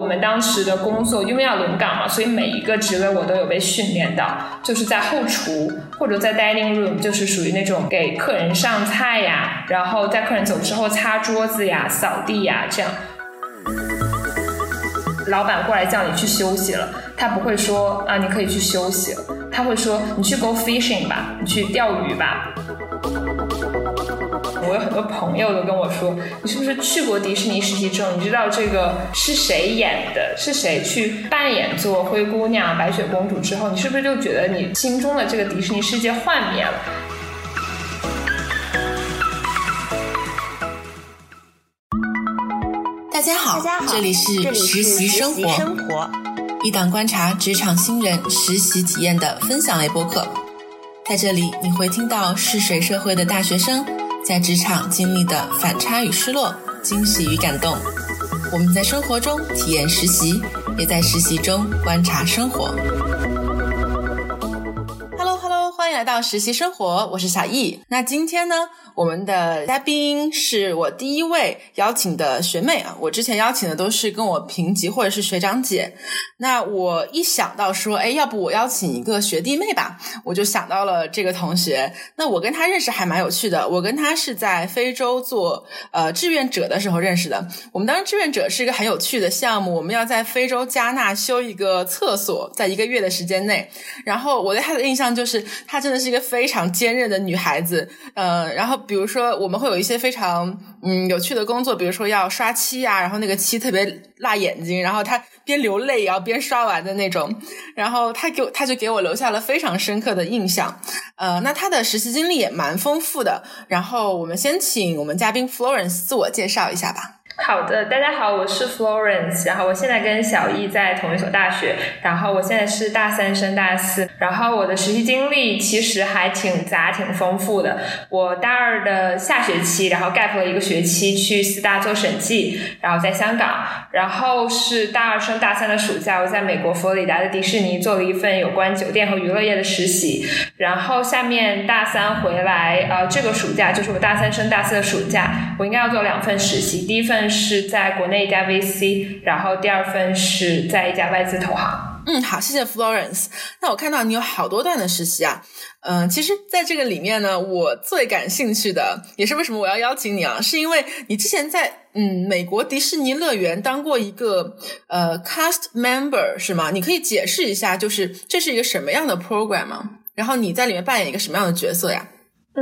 我们当时的工作因为要轮岗嘛，所以每一个职位我都有被训练到，就是在后厨或者在 dining room，就是属于那种给客人上菜呀，然后在客人走之后擦桌子呀、扫地呀这样。老板过来叫你去休息了，他不会说啊你可以去休息，他会说你去 go fishing 吧，你去钓鱼吧。我有很多朋友都跟我说，你是不是去过迪士尼实习之后，你知道这个是谁演的，是谁去扮演做灰姑娘、白雪公主之后，你是不是就觉得你心中的这个迪士尼世界幻灭了？大家好，大家好这里是实习生活，一档观察职场新人实习体验的分享类播客。在这里，你会听到试水社会的大学生在职场经历的反差与失落、惊喜与感动。我们在生活中体验实习，也在实习中观察生活。欢迎来到实习生活，我是小易。那今天呢？我们的嘉宾是我第一位邀请的学妹啊，我之前邀请的都是跟我平级或者是学长姐。那我一想到说，哎，要不我邀请一个学弟妹吧，我就想到了这个同学。那我跟他认识还蛮有趣的，我跟他是在非洲做呃志愿者的时候认识的。我们当时志愿者是一个很有趣的项目，我们要在非洲加纳修一个厕所，在一个月的时间内。然后我对他的印象就是，她真的是一个非常坚韧的女孩子，呃，然后。比如说，我们会有一些非常嗯有趣的工作，比如说要刷漆啊，然后那个漆特别辣眼睛，然后她边流泪也要边刷完的那种。然后他给我，他就给我留下了非常深刻的印象。呃，那他的实习经历也蛮丰富的。然后我们先请我们嘉宾 Florence 自我介绍一下吧。好的，大家好，我是 Florence，然后我现在跟小易在同一所大学，然后我现在是大三升大四，然后我的实习经历其实还挺杂挺丰富的。我大二的下学期，然后 gap 了一个学期去四大做审计，然后在香港，然后是大二升大三的暑假，我在美国佛罗里达的迪士尼做了一份有关酒店和娱乐业的实习，然后下面大三回来，呃，这个暑假就是我大三升大四的暑假，我应该要做两份实习，第一份。是在国内一家 VC，然后第二份是在一家外资投行。嗯，好，谢谢 Florence。那我看到你有好多段的实习啊。嗯，其实在这个里面呢，我最感兴趣的也是为什么我要邀请你啊，是因为你之前在嗯美国迪士尼乐园当过一个呃 cast member 是吗？你可以解释一下，就是这是一个什么样的 program 吗？然后你在里面扮演一个什么样的角色呀？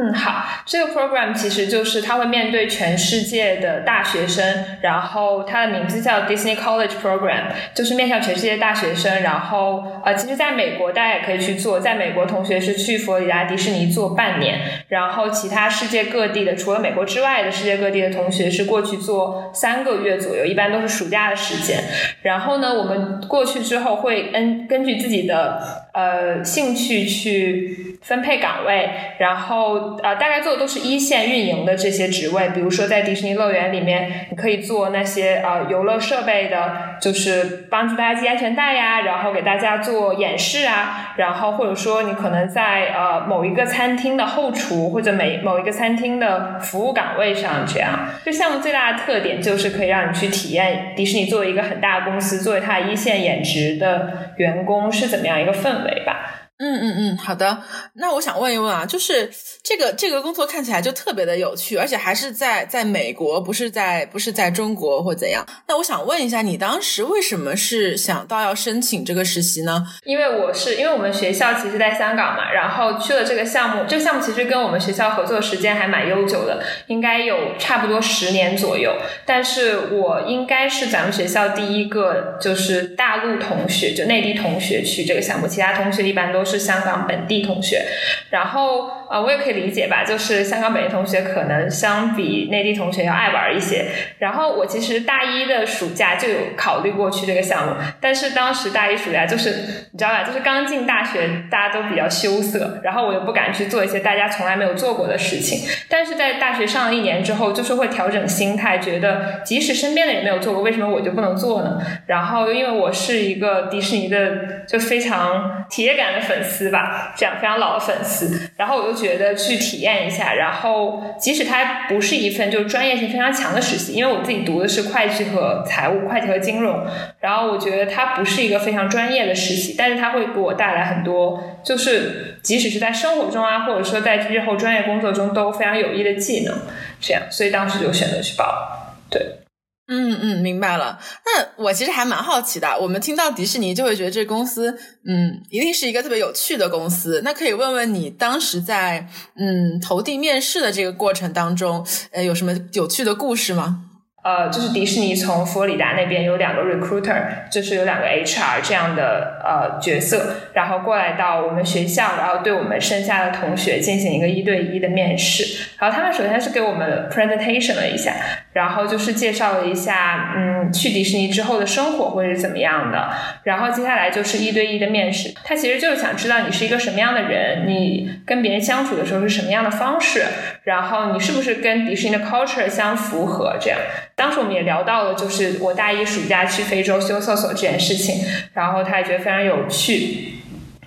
嗯，好，这个 program 其实就是它会面对全世界的大学生，然后它的名字叫 Disney College Program，就是面向全世界大学生。然后呃，其实在美国大家也可以去做，在美国同学是去佛罗里达迪士尼做半年，然后其他世界各地的，除了美国之外的世界各地的同学是过去做三个月左右，一般都是暑假的时间。然后呢，我们过去之后会根根据自己的呃兴趣去分配岗位，然后。呃，大概做的都是一线运营的这些职位，比如说在迪士尼乐园里面，你可以做那些呃游乐设备的，就是帮助大家系安全带呀，然后给大家做演示啊，然后或者说你可能在呃某一个餐厅的后厨或者每某一个餐厅的服务岗位上，这样。这项目最大的特点就是可以让你去体验迪士尼作为一个很大的公司，作为它一线演职的员工是怎么样一个氛围吧。嗯嗯嗯，好的。那我想问一问啊，就是这个这个工作看起来就特别的有趣，而且还是在在美国，不是在不是在中国或怎样。那我想问一下，你当时为什么是想到要申请这个实习呢？因为我是因为我们学校其实在香港嘛，然后去了这个项目。这个项目其实跟我们学校合作时间还蛮悠久的，应该有差不多十年左右。但是我应该是咱们学校第一个就是大陆同学，就内地同学去这个项目，其他同学一般都。是香港本地同学，然后呃，我也可以理解吧，就是香港本地同学可能相比内地同学要爱玩一些。然后我其实大一的暑假就有考虑过去这个项目，但是当时大一暑假就是你知道吧，就是刚进大学，大家都比较羞涩，然后我又不敢去做一些大家从来没有做过的事情。但是在大学上了一年之后，就是会调整心态，觉得即使身边的人没有做过，为什么我就不能做呢？然后因为我是一个迪士尼的就非常铁杆的粉。粉丝吧，这样非常老的粉丝。然后我就觉得去体验一下，然后即使它不是一份就是专业性非常强的实习，因为我自己读的是会计和财务、会计和金融，然后我觉得它不是一个非常专业的实习，但是它会给我带来很多，就是即使是在生活中啊，或者说在日后专业工作中都非常有益的技能。这样，所以当时就选择去报。对。嗯嗯，明白了。那我其实还蛮好奇的。我们听到迪士尼就会觉得这公司，嗯，一定是一个特别有趣的公司。那可以问问你，当时在嗯投递面试的这个过程当中，呃，有什么有趣的故事吗？呃，就是迪士尼从佛罗里达那边有两个 recruiter，就是有两个 HR 这样的呃角色，然后过来到我们学校，然后对我们剩下的同学进行一个一对一的面试。然后他们首先是给我们 presentation 了一下，然后就是介绍了一下，嗯，去迪士尼之后的生活会是怎么样的。然后接下来就是一对一的面试，他其实就是想知道你是一个什么样的人，你跟别人相处的时候是什么样的方式，然后你是不是跟迪士尼的 culture 相符合这样。当时我们也聊到了，就是我大一暑假去非洲修厕所这件事情，然后他也觉得非常有趣。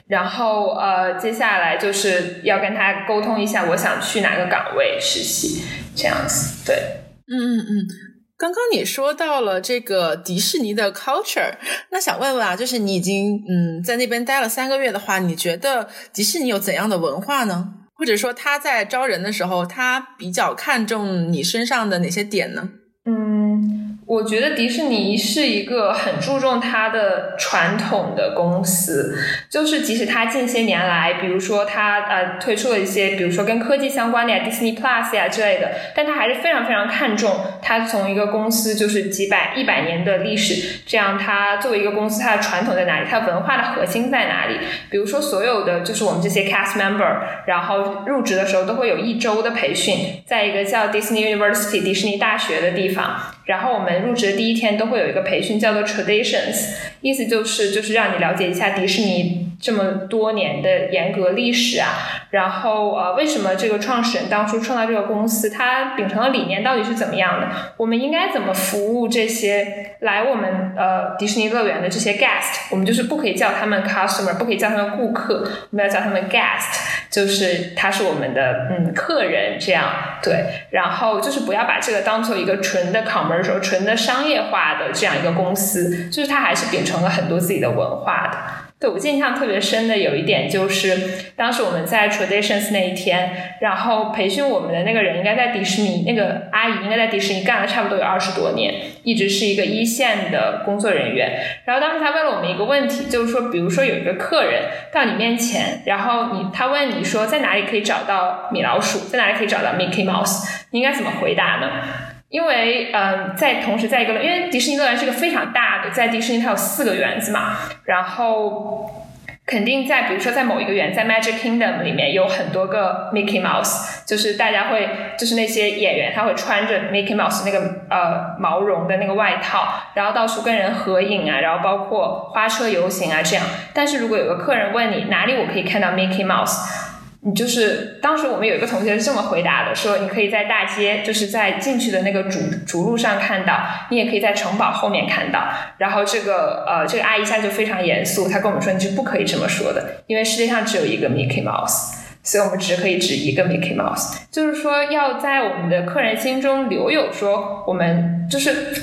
然后呃，接下来就是要跟他沟通一下，我想去哪个岗位实习，这样子。对，嗯嗯嗯。刚刚你说到了这个迪士尼的 culture，那想问问啊，就是你已经嗯在那边待了三个月的话，你觉得迪士尼有怎样的文化呢？或者说他在招人的时候，他比较看重你身上的哪些点呢？我觉得迪士尼是一个很注重它的传统的公司，就是即使它近些年来，比如说它呃推出了一些，比如说跟科技相关的呀，Disney Plus 呀之类的，但它还是非常非常看重它从一个公司就是几百一百年的历史，这样它作为一个公司，它的传统在哪里，它文化的核心在哪里？比如说所有的就是我们这些 cast member，然后入职的时候都会有一周的培训，在一个叫 Disney University 迪士尼大学的地方。然后我们入职的第一天都会有一个培训，叫做 Traditions，意思就是就是让你了解一下迪士尼这么多年的严格历史啊。然后呃，为什么这个创始人当初创造这个公司，他秉承的理念到底是怎么样的？我们应该怎么服务这些来我们呃迪士尼乐园的这些 guest？我们就是不可以叫他们 customer，不可以叫他们顾客，我们要叫他们 guest，就是他是我们的嗯客人这样对。然后就是不要把这个当做一个纯的 com 或者说、纯的商业化的这样一个公司，就是它还是秉承了很多自己的文化的。对我印象特别深的有一点就是，当时我们在 Traditions 那一天，然后培训我们的那个人应该在迪士尼，那个阿姨应该在迪士尼干了差不多有二十多年，一直是一个一线的工作人员。然后当时他问了我们一个问题，就是说，比如说有一个客人到你面前，然后你他问你说在哪里可以找到米老鼠，在哪里可以找到 Mickey Mouse，你应该怎么回答呢？因为，嗯，在同时在一个，因为迪士尼乐园是一个非常大的，在迪士尼它有四个园子嘛，然后肯定在，比如说在某一个园，在 Magic Kingdom 里面有很多个 Mickey Mouse，就是大家会，就是那些演员他会穿着 Mickey Mouse 那个呃毛绒的那个外套，然后到处跟人合影啊，然后包括花车游行啊这样。但是如果有个客人问你哪里我可以看到 Mickey Mouse？你就是当时我们有一个同学是这么回答的，说你可以在大街，就是在进去的那个主主路上看到，你也可以在城堡后面看到。然后这个呃，这个阿姨一下就非常严肃，她跟我们说你是不可以这么说的，因为世界上只有一个 Mickey Mouse，所以我们只可以指一个 Mickey Mouse。就是说要在我们的客人心中留有说我们就是。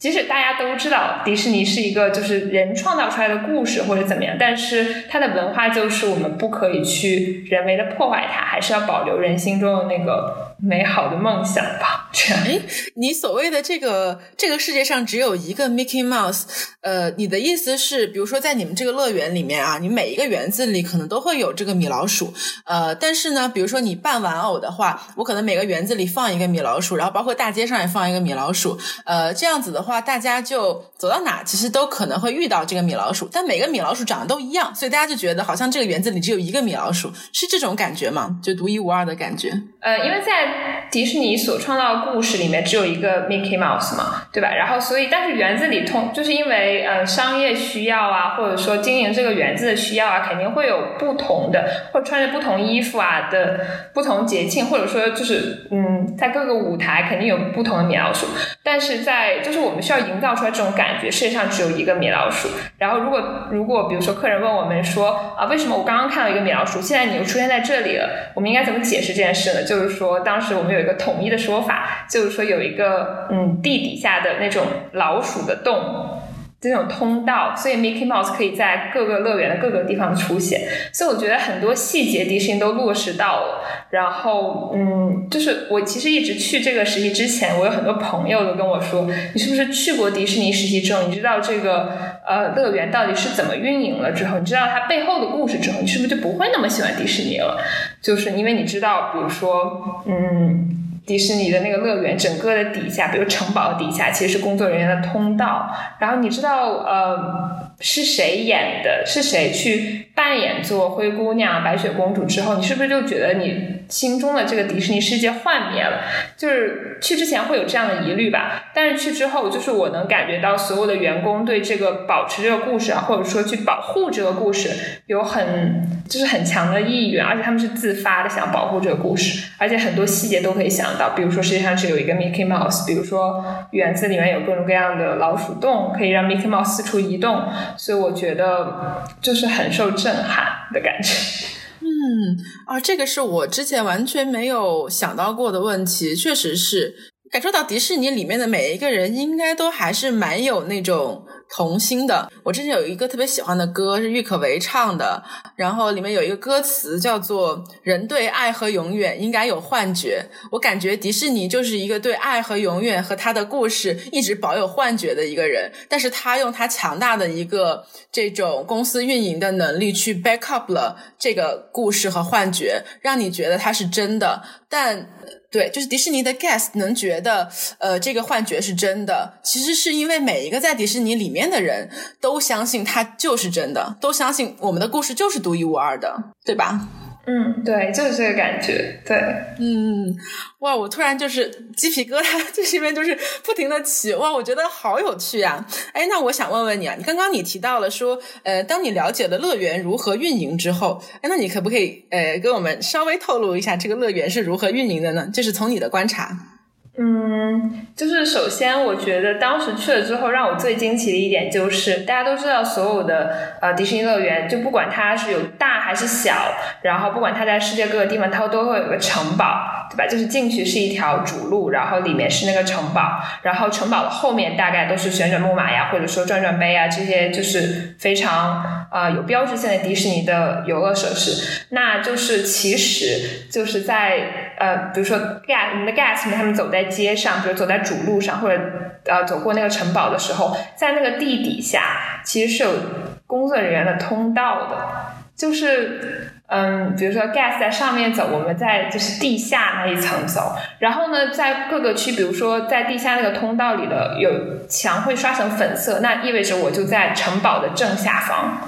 即使大家都知道迪士尼是一个就是人创造出来的故事或者怎么样，但是它的文化就是我们不可以去人为的破坏它，还是要保留人心中的那个美好的梦想吧。这样，哎，你所谓的这个这个世界上只有一个 Mickey Mouse，呃，你的意思是，比如说在你们这个乐园里面啊，你每一个园子里可能都会有这个米老鼠，呃，但是呢，比如说你扮玩偶的话，我可能每个园子里放一个米老鼠，然后包括大街上也放一个米老鼠，呃，这样子的话。话，大家就走到哪，其实都可能会遇到这个米老鼠，但每个米老鼠长得都一样，所以大家就觉得好像这个园子里只有一个米老鼠，是这种感觉吗？就独一无二的感觉。呃，因为在迪士尼所创造的故事里面只有一个 Mickey Mouse 嘛，对吧？然后所以，但是园子里通就是因为呃商业需要啊，或者说经营这个园子的需要啊，肯定会有不同的，或穿着不同衣服啊的不同节庆，或者说就是嗯，在各个舞台肯定有不同的米老鼠。但是在就是我们需要营造出来这种感觉，世界上只有一个米老鼠。然后如果如果比如说客人问我们说啊，为什么我刚刚看到一个米老鼠，现在你又出现在这里了？我们应该怎么解释这件事呢？就是说当当时我们。有一个统一的说法，就是说有一个嗯地底下的那种老鼠的洞，这种通道，所以 Mickey Mouse 可以在各个乐园的各个地方出现。所以我觉得很多细节迪士尼都落实到了。然后嗯，就是我其实一直去这个实习之前，我有很多朋友都跟我说，你是不是去过迪士尼实习之后，你知道这个呃乐园到底是怎么运营了之后，你知道它背后的故事之后，你是不是就不会那么喜欢迪士尼了？就是因为你知道，比如说嗯。迪士尼的那个乐园，整个的底下，比如城堡底下，其实是工作人员的通道。然后你知道，呃，是谁演的？是谁去扮演做灰姑娘、白雪公主之后，你是不是就觉得你心中的这个迪士尼世界幻灭了？就是去之前会有这样的疑虑吧，但是去之后，就是我能感觉到所有的员工对这个保持这个故事啊，或者说去保护这个故事，有很就是很强的意愿，而且他们是自发的想保护这个故事，而且很多细节都可以想。到，比如说世界上只有一个 Mickey Mouse，比如说园子里面有各种各样的老鼠洞，可以让 Mickey Mouse 四处移动，所以我觉得就是很受震震撼的感觉。嗯，啊，这个是我之前完全没有想到过的问题，确实是感受到迪士尼里面的每一个人应该都还是蛮有那种。童心的，我之前有一个特别喜欢的歌是郁可唯唱的，然后里面有一个歌词叫做“人对爱和永远应该有幻觉”。我感觉迪士尼就是一个对爱和永远和他的故事一直保有幻觉的一个人，但是他用他强大的一个这种公司运营的能力去 back up 了这个故事和幻觉，让你觉得它是真的，但。对，就是迪士尼的 guest 能觉得，呃，这个幻觉是真的，其实是因为每一个在迪士尼里面的人都相信它就是真的，都相信我们的故事就是独一无二的，对吧？嗯，对，就是这个感觉，对，嗯，哇，我突然就是鸡皮疙瘩，这里面就是不停的起，哇，我觉得好有趣啊！哎，那我想问问你啊，你刚刚你提到了说，呃，当你了解了乐园如何运营之后，哎，那你可不可以呃跟我们稍微透露一下这个乐园是如何运营的呢？就是从你的观察。嗯，就是首先，我觉得当时去了之后，让我最惊奇的一点就是，大家都知道，所有的呃迪士尼乐园，就不管它是有大还是小，然后不管它在世界各个地方，它都会有个城堡，对吧？就是进去是一条主路，然后里面是那个城堡，然后城堡的后面大概都是旋转木马呀，或者说转转杯啊，这些就是非常啊有标志性的迪士尼的游乐设施。那就是其实就是在呃，比如说 gas，我们的 gas 们他们走在街上，比如走在主路上，或者呃走过那个城堡的时候，在那个地底下其实是有工作人员的通道的，就是嗯，比如说 gas 在上面走，我们在就是地下那一层走，然后呢，在各个区，比如说在地下那个通道里的有墙会刷成粉色，那意味着我就在城堡的正下方。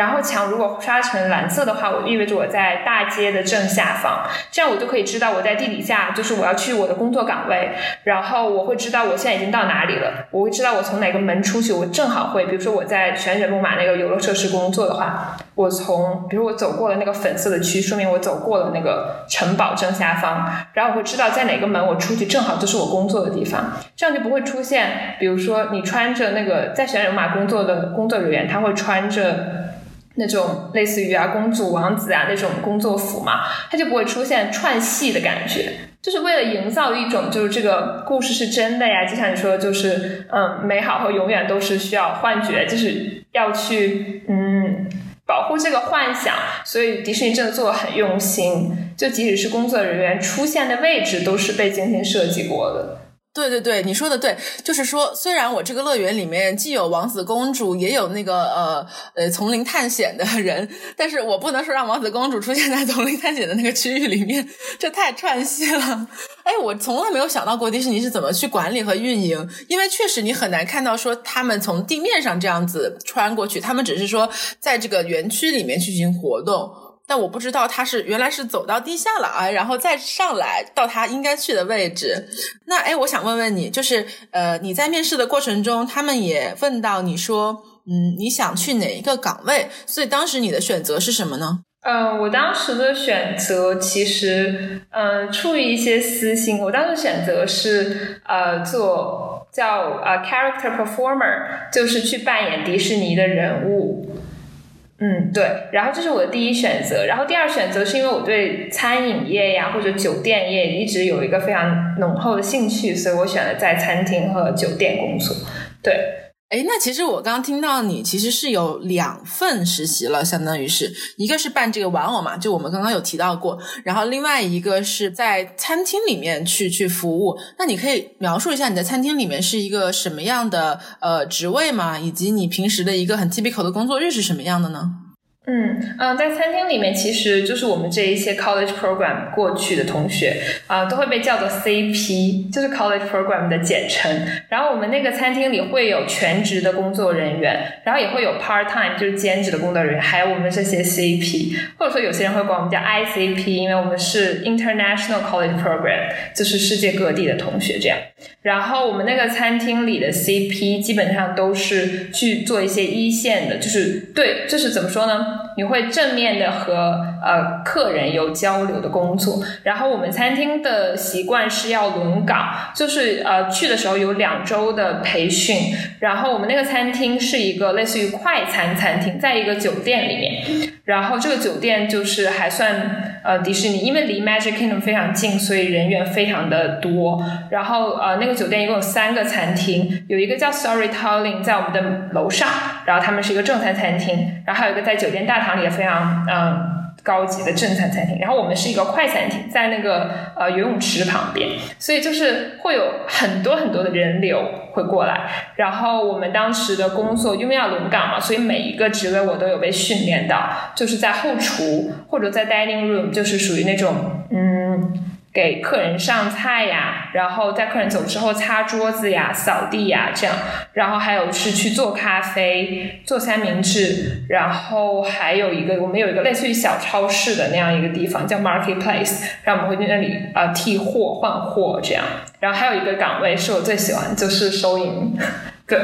然后墙如果刷成蓝色的话，我意味着我在大街的正下方，这样我就可以知道我在地底下，就是我要去我的工作岗位。然后我会知道我现在已经到哪里了，我会知道我从哪个门出去。我正好会，比如说我在旋转木马那个游乐设施工作的话，我从比如我走过了那个粉色的区，说明我走过了那个城堡正下方。然后我会知道在哪个门我出去正好就是我工作的地方，这样就不会出现，比如说你穿着那个在旋转木马工作的工作人员，他会穿着。那种类似于啊公主王子啊那种工作服嘛，它就不会出现串戏的感觉，就是为了营造一种就是这个故事是真的呀，就像你说的就是嗯美好和永远都是需要幻觉，就是要去嗯保护这个幻想，所以迪士尼真的做的很用心，就即使是工作人员出现的位置都是被精心设计过的。对对对，你说的对，就是说，虽然我这个乐园里面既有王子公主，也有那个呃呃丛林探险的人，但是我不能说让王子公主出现在丛林探险的那个区域里面，这太串戏了。哎，我从来没有想到过迪士尼是怎么去管理和运营，因为确实你很难看到说他们从地面上这样子穿过去，他们只是说在这个园区里面进行活动。但我不知道他是原来是走到地下了啊，然后再上来到他应该去的位置。那哎，我想问问你，就是呃，你在面试的过程中，他们也问到你说，嗯，你想去哪一个岗位？所以当时你的选择是什么呢？嗯，我当时的选择其实，嗯，出于一些私心，我当时选择是呃做叫呃 character performer，就是去扮演迪士尼的人物。嗯，对。然后这是我的第一选择，然后第二选择是因为我对餐饮业呀或者酒店业一直有一个非常浓厚的兴趣，所以我选了在餐厅和酒店工作。对。哎，那其实我刚刚听到你其实是有两份实习了，相当于是一个是办这个玩偶嘛，就我们刚刚有提到过，然后另外一个是在餐厅里面去去服务。那你可以描述一下你在餐厅里面是一个什么样的呃职位吗？以及你平时的一个很 typical 的工作日是什么样的呢？嗯嗯，在餐厅里面，其实就是我们这一些 college program 过去的同学啊，都会被叫做 CP，就是 college program 的简称。然后我们那个餐厅里会有全职的工作人员，然后也会有 part time，就是兼职的工作人员，还有我们这些 CP，或者说有些人会管我们叫 ICP，因为我们是 international college program，就是世界各地的同学这样。然后我们那个餐厅里的 CP 基本上都是去做一些一线的，就是对，就是怎么说呢？你会正面的和呃客人有交流的工作。然后我们餐厅的习惯是要轮岗，就是呃去的时候有两周的培训。然后我们那个餐厅是一个类似于快餐餐厅，在一个酒店里面。然后这个酒店就是还算呃迪士尼，因为离 Magic Kingdom 非常近，所以人员非常的多。然后呃那个酒店一共有三个餐厅，有一个叫 Storytelling 在我们的楼上，然后他们是一个正餐餐厅，然后还有一个在酒店大堂里的非常嗯。高级的正餐餐厅，然后我们是一个快餐厅，在那个呃游泳池旁边，所以就是会有很多很多的人流会过来。然后我们当时的工作因为要轮岗嘛，所以每一个职位我都有被训练到，就是在后厨或者在 dining room，就是属于那种嗯。给客人上菜呀，然后在客人走之后擦桌子呀、扫地呀，这样，然后还有是去做咖啡、做三明治，然后还有一个我们有一个类似于小超市的那样一个地方叫 marketplace，然后我们会去那里啊替货换货这样，然后还有一个岗位是我最喜欢，就是收银，对，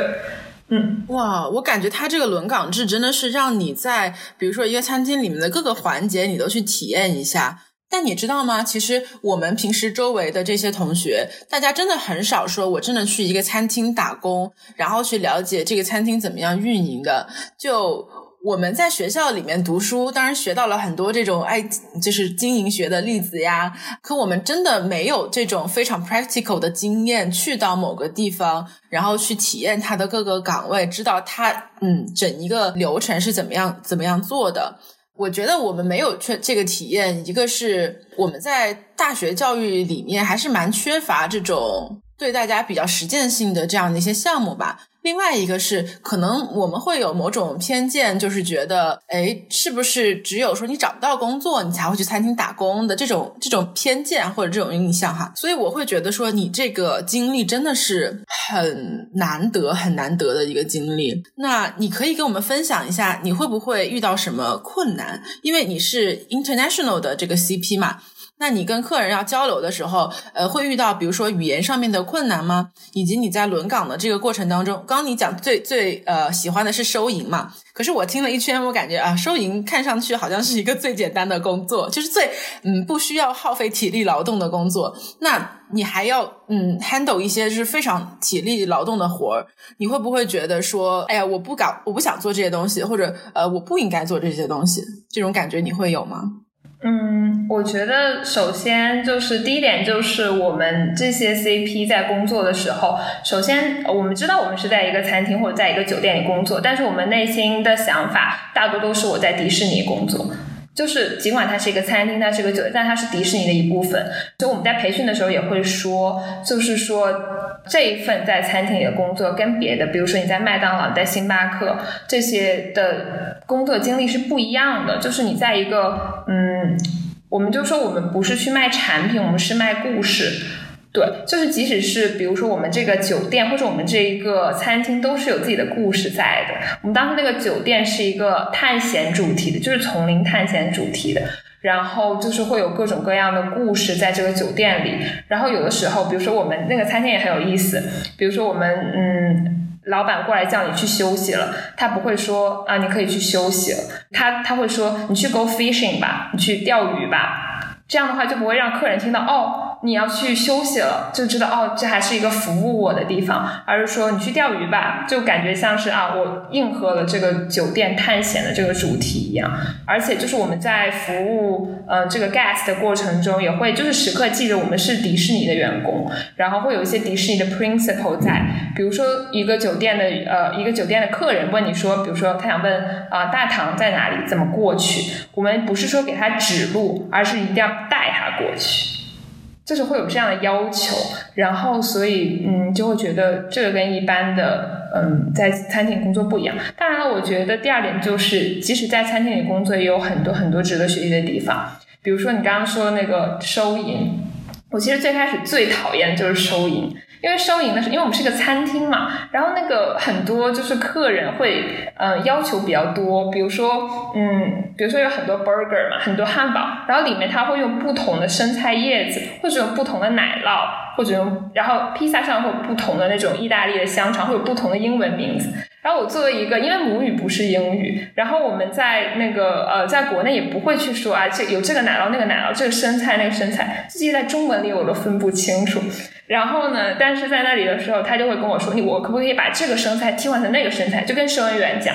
嗯，哇，我感觉他这个轮岗制真的是让你在比如说一个餐厅里面的各个环节你都去体验一下。但你知道吗？其实我们平时周围的这些同学，大家真的很少说，我真的去一个餐厅打工，然后去了解这个餐厅怎么样运营的。就我们在学校里面读书，当然学到了很多这种爱，就是经营学的例子呀。可我们真的没有这种非常 practical 的经验，去到某个地方，然后去体验它的各个岗位，知道它嗯整一个流程是怎么样怎么样做的。我觉得我们没有缺这个体验，一个是我们在大学教育里面还是蛮缺乏这种对大家比较实践性的这样的一些项目吧。另外一个是，可能我们会有某种偏见，就是觉得，哎，是不是只有说你找不到工作，你才会去餐厅打工的这种这种偏见或者这种印象哈？所以我会觉得说，你这个经历真的是很难得、很难得的一个经历。那你可以跟我们分享一下，你会不会遇到什么困难？因为你是 international 的这个 CP 嘛。那你跟客人要交流的时候，呃，会遇到比如说语言上面的困难吗？以及你在轮岗的这个过程当中，刚你讲最最呃喜欢的是收银嘛？可是我听了一圈，我感觉啊，收银看上去好像是一个最简单的工作，就是最嗯不需要耗费体力劳动的工作。那你还要嗯 handle 一些就是非常体力劳动的活儿，你会不会觉得说，哎呀，我不搞，我不想做这些东西，或者呃，我不应该做这些东西，这种感觉你会有吗？嗯，我觉得首先就是第一点就是我们这些 CP 在工作的时候，首先我们知道我们是在一个餐厅或者在一个酒店里工作，但是我们内心的想法大多都是我在迪士尼工作。就是尽管它是一个餐厅，它是一个酒店，但它是迪士尼的一部分。所以我们在培训的时候也会说，就是说这一份在餐厅里的工作跟别的，比如说你在麦当劳、在星巴克这些的工作经历是不一样的。就是你在一个嗯，我们就说我们不是去卖产品，我们是卖故事。对，就是即使是比如说我们这个酒店或者我们这一个餐厅都是有自己的故事在的。我们当时那个酒店是一个探险主题的，就是丛林探险主题的，然后就是会有各种各样的故事在这个酒店里。然后有的时候，比如说我们那个餐厅也很有意思，比如说我们嗯，老板过来叫你去休息了，他不会说啊你可以去休息了，他他会说你去 go fishing 吧，你去钓鱼吧，这样的话就不会让客人听到哦。你要去休息了，就知道哦，这还是一个服务我的地方，而是说你去钓鱼吧，就感觉像是啊，我应和了这个酒店探险的这个主题一样。而且就是我们在服务呃这个 guest 的过程中，也会就是时刻记得我们是迪士尼的员工，然后会有一些迪士尼的 principle 在。比如说一个酒店的呃一个酒店的客人问你说，比如说他想问啊大堂在哪里，怎么过去？我们不是说给他指路，而是一定要带他过去。就是会有这样的要求，然后所以嗯，就会觉得这个跟一般的嗯在餐厅工作不一样。当然了，我觉得第二点就是，即使在餐厅里工作，也有很多很多值得学习的地方。比如说你刚刚说那个收银，我其实最开始最讨厌就是收银。因为收银的是，因为我们是个餐厅嘛，然后那个很多就是客人会，嗯，要求比较多，比如说，嗯，比如说有很多 burger 嘛，很多汉堡，然后里面他会用不同的生菜叶子，或者用不同的奶酪，或者用，然后披萨上会有不同的那种意大利的香肠，会有不同的英文名字。然后我作为一个，因为母语不是英语，然后我们在那个呃，在国内也不会去说啊，这有这个奶酪那个奶酪，这个生菜那个生菜，自己在中文里我都分不清楚。然后呢？但是在那里的时候，他就会跟我说：“你我可不可以把这个生菜替换成那个生菜？”就跟收银员讲。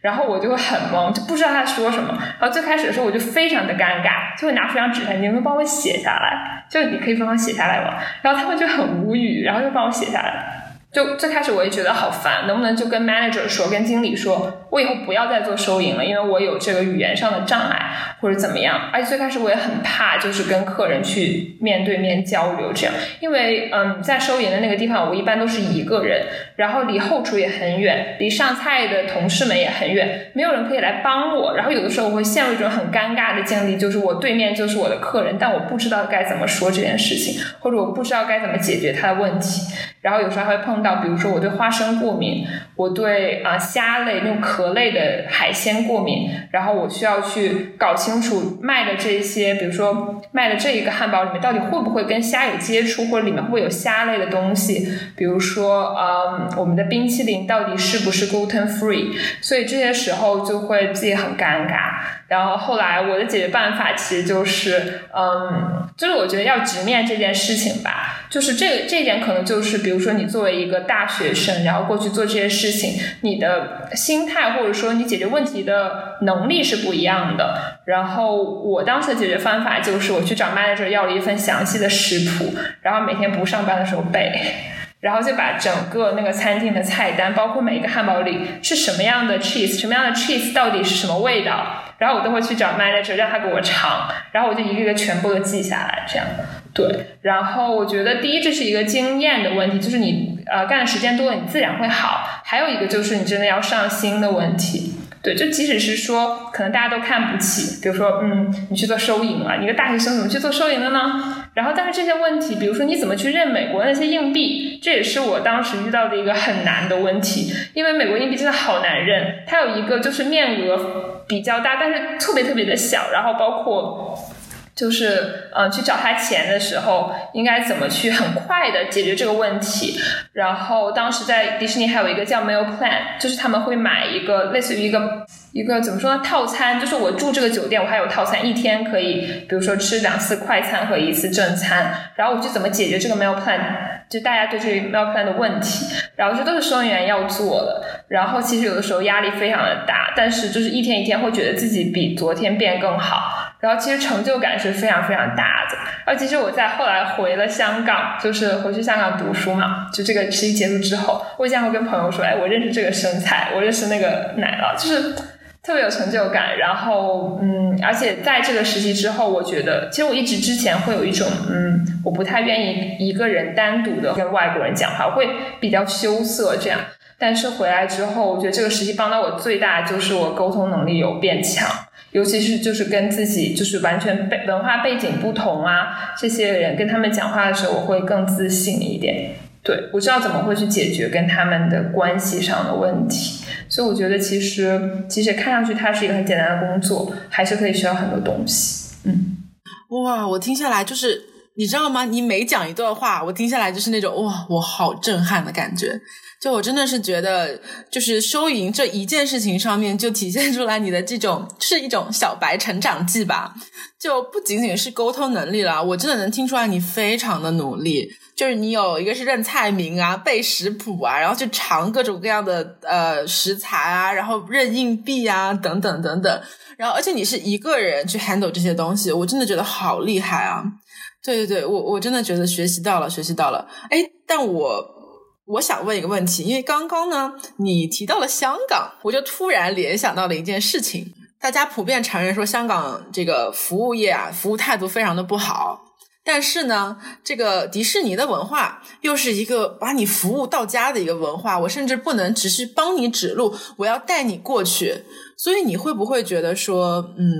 然后我就会很懵，就不知道他说什么。然后最开始的时候，我就非常的尴尬，就会拿出一张纸来：“你能不能帮我写下来？就你可以帮我写下来吗？”然后他们就很无语，然后就帮我写下来。就最开始我也觉得好烦，能不能就跟 manager 说，跟经理说，我以后不要再做收银了，因为我有这个语言上的障碍或者怎么样。而且最开始我也很怕，就是跟客人去面对面交流这样，因为嗯，在收银的那个地方，我一般都是一个人，然后离后厨也很远，离上菜的同事们也很远，没有人可以来帮我。然后有的时候我会陷入一种很尴尬的境地，就是我对面就是我的客人，但我不知道该怎么说这件事情，或者我不知道该怎么解决他的问题。然后有时候还会碰到，比如说我对花生过敏，我对啊虾类那种壳类的海鲜过敏，然后我需要去搞清楚卖的这些，比如说卖的这一个汉堡里面到底会不会跟虾有接触，或者里面会有虾类的东西，比如说呃我们的冰淇淋到底是不是 gluten free，所以这些时候就会自己很尴尬。然后后来我的解决办法其实就是，嗯，就是我觉得要直面这件事情吧。就是这这一点可能就是，比如说你作为一个大学生，然后过去做这些事情，你的心态或者说你解决问题的能力是不一样的。然后我当时的解决方法就是，我去找 manager 要了一份详细的食谱，然后每天不上班的时候背。然后就把整个那个餐厅的菜单，包括每一个汉堡里是什么样的 cheese，什么样的 cheese 到底是什么味道，然后我都会去找 manager 让他给我尝，然后我就一个一个全部都记下来，这样。对，然后我觉得第一这是一个经验的问题，就是你呃干的时间多了，你自然会好。还有一个就是你真的要上心的问题。对，就即使是说可能大家都看不起，比如说嗯，你去做收银了，你个大学生怎么去做收银的呢？然后但是这些问题，比如说你怎么去认美国那些硬币，这也是我当时遇到的一个很难的问题，因为美国硬币真的好难认，它有一个就是面额比较大，但是特别特别的小，然后包括。就是嗯，去找他钱的时候，应该怎么去很快的解决这个问题？然后当时在迪士尼还有一个叫 Meal Plan，就是他们会买一个类似于一个一个怎么说呢套餐，就是我住这个酒店，我还有套餐，一天可以比如说吃两次快餐和一次正餐。然后我就怎么解决这个 Meal Plan，就大家对这个 Meal Plan 的问题。然后这都是收银员要做的。然后其实有的时候压力非常的大，但是就是一天一天会觉得自己比昨天变更好。然后其实成就感是非常非常大的。而其实我在后来回了香港，就是回去香港读书嘛，就这个实习结束之后，我经常会跟朋友说，哎，我认识这个生菜，我认识那个奶酪，就是特别有成就感。然后，嗯，而且在这个实习之后，我觉得，其实我一直之前会有一种，嗯，我不太愿意一个人单独的跟外国人讲话，会比较羞涩这样。但是回来之后，我觉得这个实习帮到我最大就是我沟通能力有变强。尤其是就是跟自己就是完全背文化背景不同啊，这些人跟他们讲话的时候，我会更自信一点。对我知道怎么会去解决跟他们的关系上的问题，所以我觉得其实其实看上去它是一个很简单的工作，还是可以学到很多东西。嗯，哇，我听下来就是你知道吗？你每讲一段话，我听下来就是那种哇，我好震撼的感觉。就我真的是觉得，就是收银这一件事情上面，就体现出来你的这种是一种小白成长记吧。就不仅仅是沟通能力了，我真的能听出来你非常的努力。就是你有一个是认菜名啊、背食谱啊，然后去尝各种各样的呃食材啊，然后认硬币啊等等等等。然后而且你是一个人去 handle 这些东西，我真的觉得好厉害啊！对对对，我我真的觉得学习到了，学习到了。哎，但我。我想问一个问题，因为刚刚呢，你提到了香港，我就突然联想到了一件事情。大家普遍承认说，香港这个服务业啊，服务态度非常的不好。但是呢，这个迪士尼的文化又是一个把你服务到家的一个文化。我甚至不能只是帮你指路，我要带你过去。所以你会不会觉得说，嗯，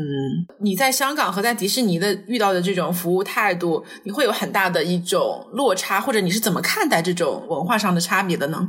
你在香港和在迪士尼的遇到的这种服务态度，你会有很大的一种落差，或者你是怎么看待这种文化上的差别的呢？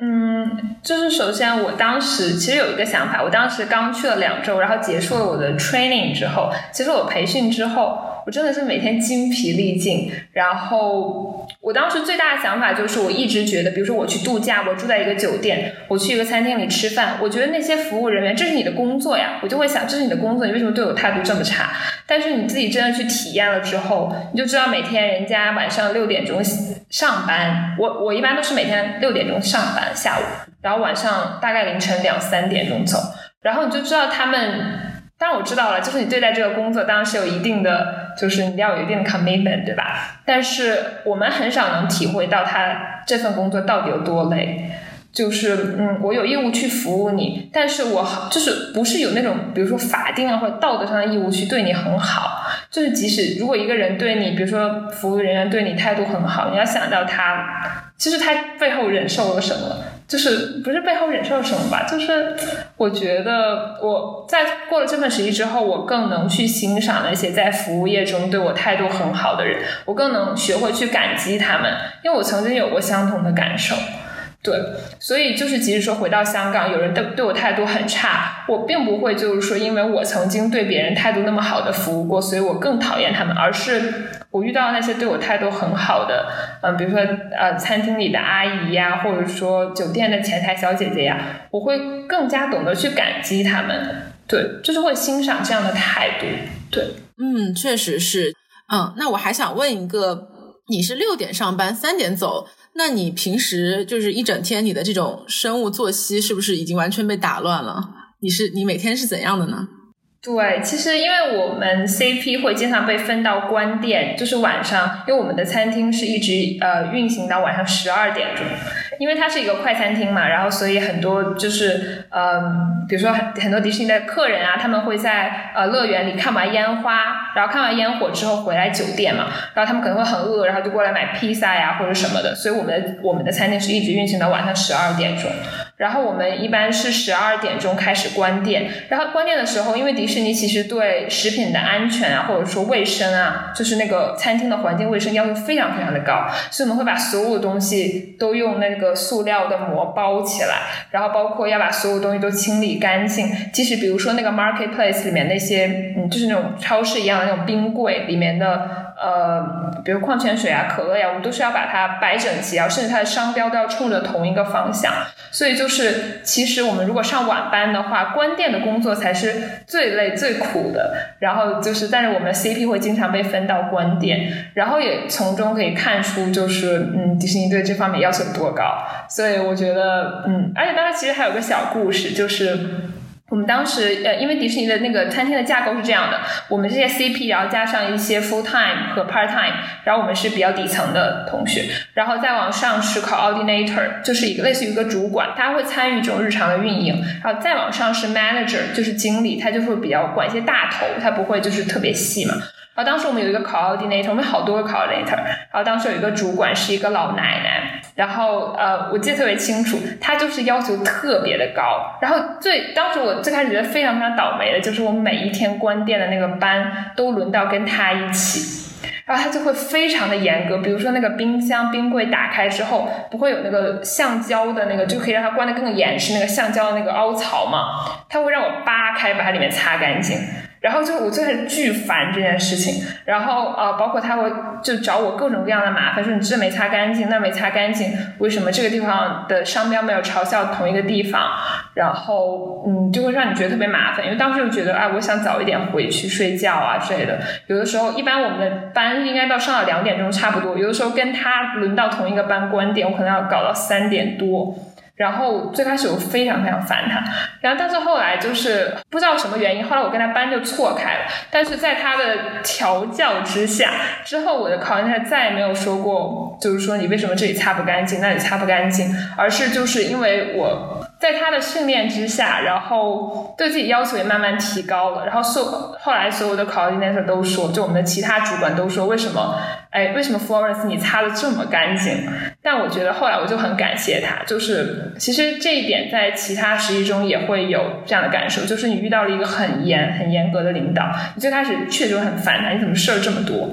嗯，就是首先我当时其实有一个想法，我当时刚去了两周，然后结束了我的 training 之后，其实我培训之后。我真的是每天精疲力尽，然后我当时最大的想法就是，我一直觉得，比如说我去度假，我住在一个酒店，我去一个餐厅里吃饭，我觉得那些服务人员，这是你的工作呀，我就会想，这是你的工作，你为什么对我态度这么差？但是你自己真的去体验了之后，你就知道每天人家晚上六点钟上班，我我一般都是每天六点钟上班，下午，然后晚上大概凌晨两三点钟走，然后你就知道他们。当然我知道了，就是你对待这个工作当然是有一定的，就是你要有一定的 commitment，对吧？但是我们很少能体会到他这份工作到底有多累。就是嗯，我有义务去服务你，但是我就是不是有那种，比如说法定啊或者道德上的义务去对你很好。就是即使如果一个人对你，比如说服务人员对你态度很好，你要想到他其实他背后忍受了什么。就是不是背后忍受什么吧？就是我觉得我在过了这份实习之后，我更能去欣赏那些在服务业中对我态度很好的人，我更能学会去感激他们，因为我曾经有过相同的感受。对，所以就是即使说回到香港，有人对对我态度很差，我并不会就是说因为我曾经对别人态度那么好的服务过，所以我更讨厌他们，而是。我遇到那些对我态度很好的，嗯，比如说呃，餐厅里的阿姨呀，或者说酒店的前台小姐姐呀，我会更加懂得去感激他们，对，就是会欣赏这样的态度，对，嗯，确实是，嗯，那我还想问一个，你是六点上班，三点走，那你平时就是一整天你的这种生物作息是不是已经完全被打乱了？你是你每天是怎样的呢？对，其实因为我们 CP 会经常被分到关店，就是晚上，因为我们的餐厅是一直呃运行到晚上十二点钟，因为它是一个快餐厅嘛，然后所以很多就是呃，比如说很很多迪士尼的客人啊，他们会在呃乐园里看完烟花，然后看完烟火之后回来酒店嘛，然后他们可能会很饿，然后就过来买披萨呀或者什么的，所以我们的我们的餐厅是一直运行到晚上十二点钟。然后我们一般是十二点钟开始关店，然后关店的时候，因为迪士尼其实对食品的安全啊，或者说卫生啊，就是那个餐厅的环境卫生要求非常非常的高，所以我们会把所有的东西都用那个塑料的膜包起来，然后包括要把所有东西都清理干净，即使比如说那个 marketplace 里面那些，嗯，就是那种超市一样的那种冰柜里面的。呃，比如矿泉水啊、可乐呀，我们都是要把它摆整齐啊，甚至它的商标都要冲着同一个方向。所以就是，其实我们如果上晚班的话，关店的工作才是最累、最苦的。然后就是，但是我们 CP 会经常被分到关店，然后也从中可以看出，就是嗯，迪士尼对这方面要求有多高。所以我觉得，嗯，而且当时其实还有个小故事，就是。我们当时呃，因为迪士尼的那个餐厅的架构是这样的，我们这些 CP，然后加上一些 full time 和 part time，然后我们是比较底层的同学，然后再往上是 coordinator，就是一个类似于一个主管，他会参与这种日常的运营，然后再往上是 manager，就是经理，他就会比较管一些大头，他不会就是特别细嘛。然后当时我们有一个 coordinator，我们好多个 coordinator，然后当时有一个主管是一个老奶奶。然后呃，我记得特别清楚，他就是要求特别的高。然后最当时我最开始觉得非常非常倒霉的，就是我每一天关店的那个班都轮到跟他一起。然后他就会非常的严格，比如说那个冰箱冰柜打开之后，不会有那个橡胶的那个，就可以让它关的更严实，那个橡胶的那个凹槽嘛，他会让我扒开把它里面擦干净。然后就我就很巨烦这件事情，然后呃，包括他会就找我各种各样的麻烦，说你这没擦干净，那没擦干净，为什么这个地方的商标没有嘲笑同一个地方？然后嗯，就会让你觉得特别麻烦，因为当时就觉得哎，我想早一点回去睡觉啊之类的。有的时候，一般我们的班应该到上到两点钟差不多，有的时候跟他轮到同一个班关点，我可能要搞到三点多。然后最开始我非常非常烦他，然后但是后来就是不知道什么原因，后来我跟他班就错开了。但是在他的调教之下，之后我的考研他再也没有说过，就是说你为什么这里擦不干净，那里擦不干净，而是就是因为我在他的训练之下，然后对自己要求也慢慢提高了。然后所后来所有的考研那时候都说，就我们的其他主管都说，为什么哎为什么 Florence 你擦的这么干净？但我觉得后来我就很感谢他，就是。其实这一点在其他实习中也会有这样的感受，就是你遇到了一个很严、很严格的领导，你最开始确实很烦他，你怎么事儿这么多？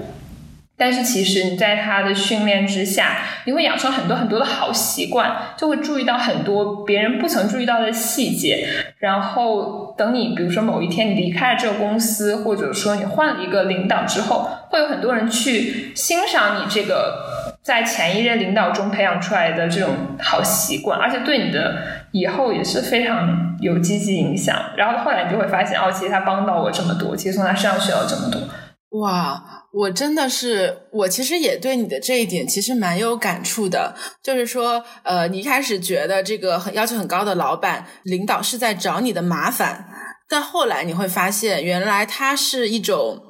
但是其实你在他的训练之下，你会养成很多很多的好习惯，就会注意到很多别人不曾注意到的细节。然后等你比如说某一天你离开了这个公司，或者说你换了一个领导之后，会有很多人去欣赏你这个。在前一任领导中培养出来的这种好习惯，而且对你的以后也是非常有积极影响。然后后来你就会发现，哦，其实他帮到我这么多，其实从他身上学到这么多。哇，我真的是，我其实也对你的这一点其实蛮有感触的。就是说，呃，你一开始觉得这个很要求很高的老板领导是在找你的麻烦，但后来你会发现，原来他是一种。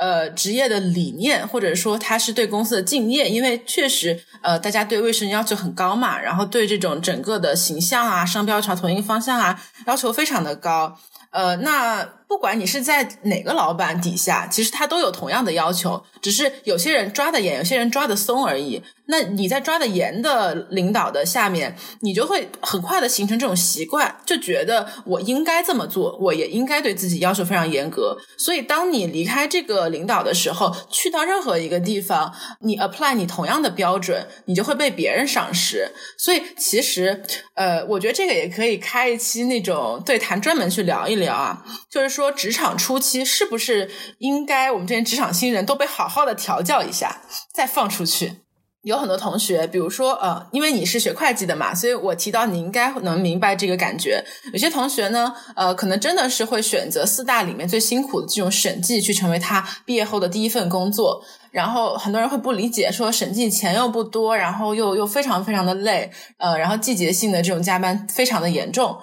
呃，职业的理念，或者说他是对公司的敬业，因为确实，呃，大家对卫生要求很高嘛，然后对这种整个的形象啊、商标朝同一个方向啊，要求非常的高。呃，那不管你是在哪个老板底下，其实他都有同样的要求，只是有些人抓的严，有些人抓的松而已。那你在抓的严的领导的下面，你就会很快的形成这种习惯，就觉得我应该这么做，我也应该对自己要求非常严格。所以，当你离开这个领导的时候，去到任何一个地方，你 apply 你同样的标准，你就会被别人赏识。所以，其实，呃，我觉得这个也可以开一期那种对谈，专门去聊一聊啊，就是说说职场初期是不是应该我们这些职场新人都被好好的调教一下，再放出去。有很多同学，比如说，呃，因为你是学会计的嘛，所以我提到你应该能明白这个感觉。有些同学呢，呃，可能真的是会选择四大里面最辛苦的这种审计，去成为他毕业后的第一份工作。然后很多人会不理解，说审计钱又不多，然后又又非常非常的累，呃，然后季节性的这种加班非常的严重。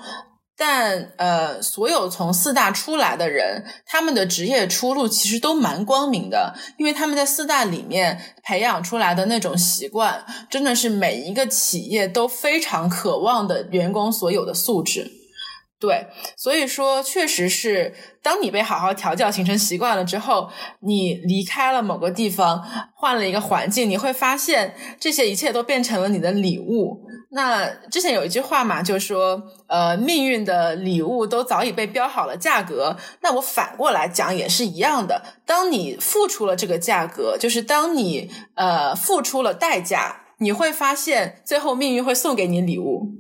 但呃，所有从四大出来的人，他们的职业出路其实都蛮光明的，因为他们在四大里面培养出来的那种习惯，真的是每一个企业都非常渴望的员工所有的素质。对，所以说确实是，当你被好好调教形成习惯了之后，你离开了某个地方，换了一个环境，你会发现这些一切都变成了你的礼物。那之前有一句话嘛，就说，呃，命运的礼物都早已被标好了价格。那我反过来讲也是一样的，当你付出了这个价格，就是当你呃付出了代价，你会发现最后命运会送给你礼物。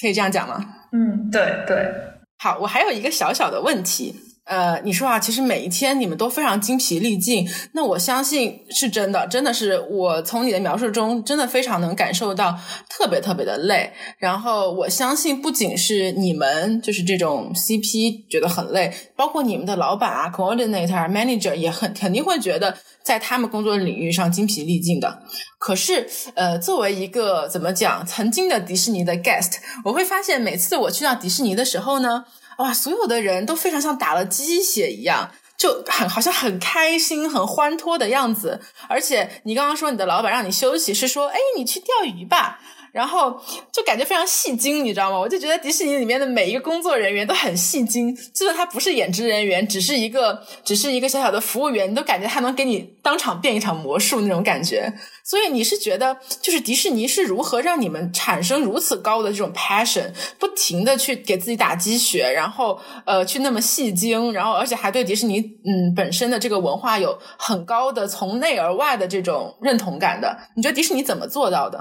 可以这样讲吗？嗯，对对，好，我还有一个小小的问题，呃，你说啊，其实每一天你们都非常精疲力尽，那我相信是真的，真的是我从你的描述中真的非常能感受到特别特别的累。然后我相信不仅是你们就是这种 CP 觉得很累，包括你们的老板啊，coordinator、manager 也很肯定会觉得在他们工作领域上精疲力尽的。可是，呃，作为一个怎么讲，曾经的迪士尼的 guest，我会发现每次我去到迪士尼的时候呢，哇，所有的人都非常像打了鸡血一样，就很好像很开心、很欢脱的样子。而且，你刚刚说你的老板让你休息，是说，哎，你去钓鱼吧。然后就感觉非常戏精，你知道吗？我就觉得迪士尼里面的每一个工作人员都很戏精，就算他不是演职人员，只是一个只是一个小小的服务员，你都感觉他能给你当场变一场魔术那种感觉。所以你是觉得，就是迪士尼是如何让你们产生如此高的这种 passion，不停的去给自己打鸡血，然后呃去那么戏精，然后而且还对迪士尼嗯本身的这个文化有很高的从内而外的这种认同感的？你觉得迪士尼怎么做到的？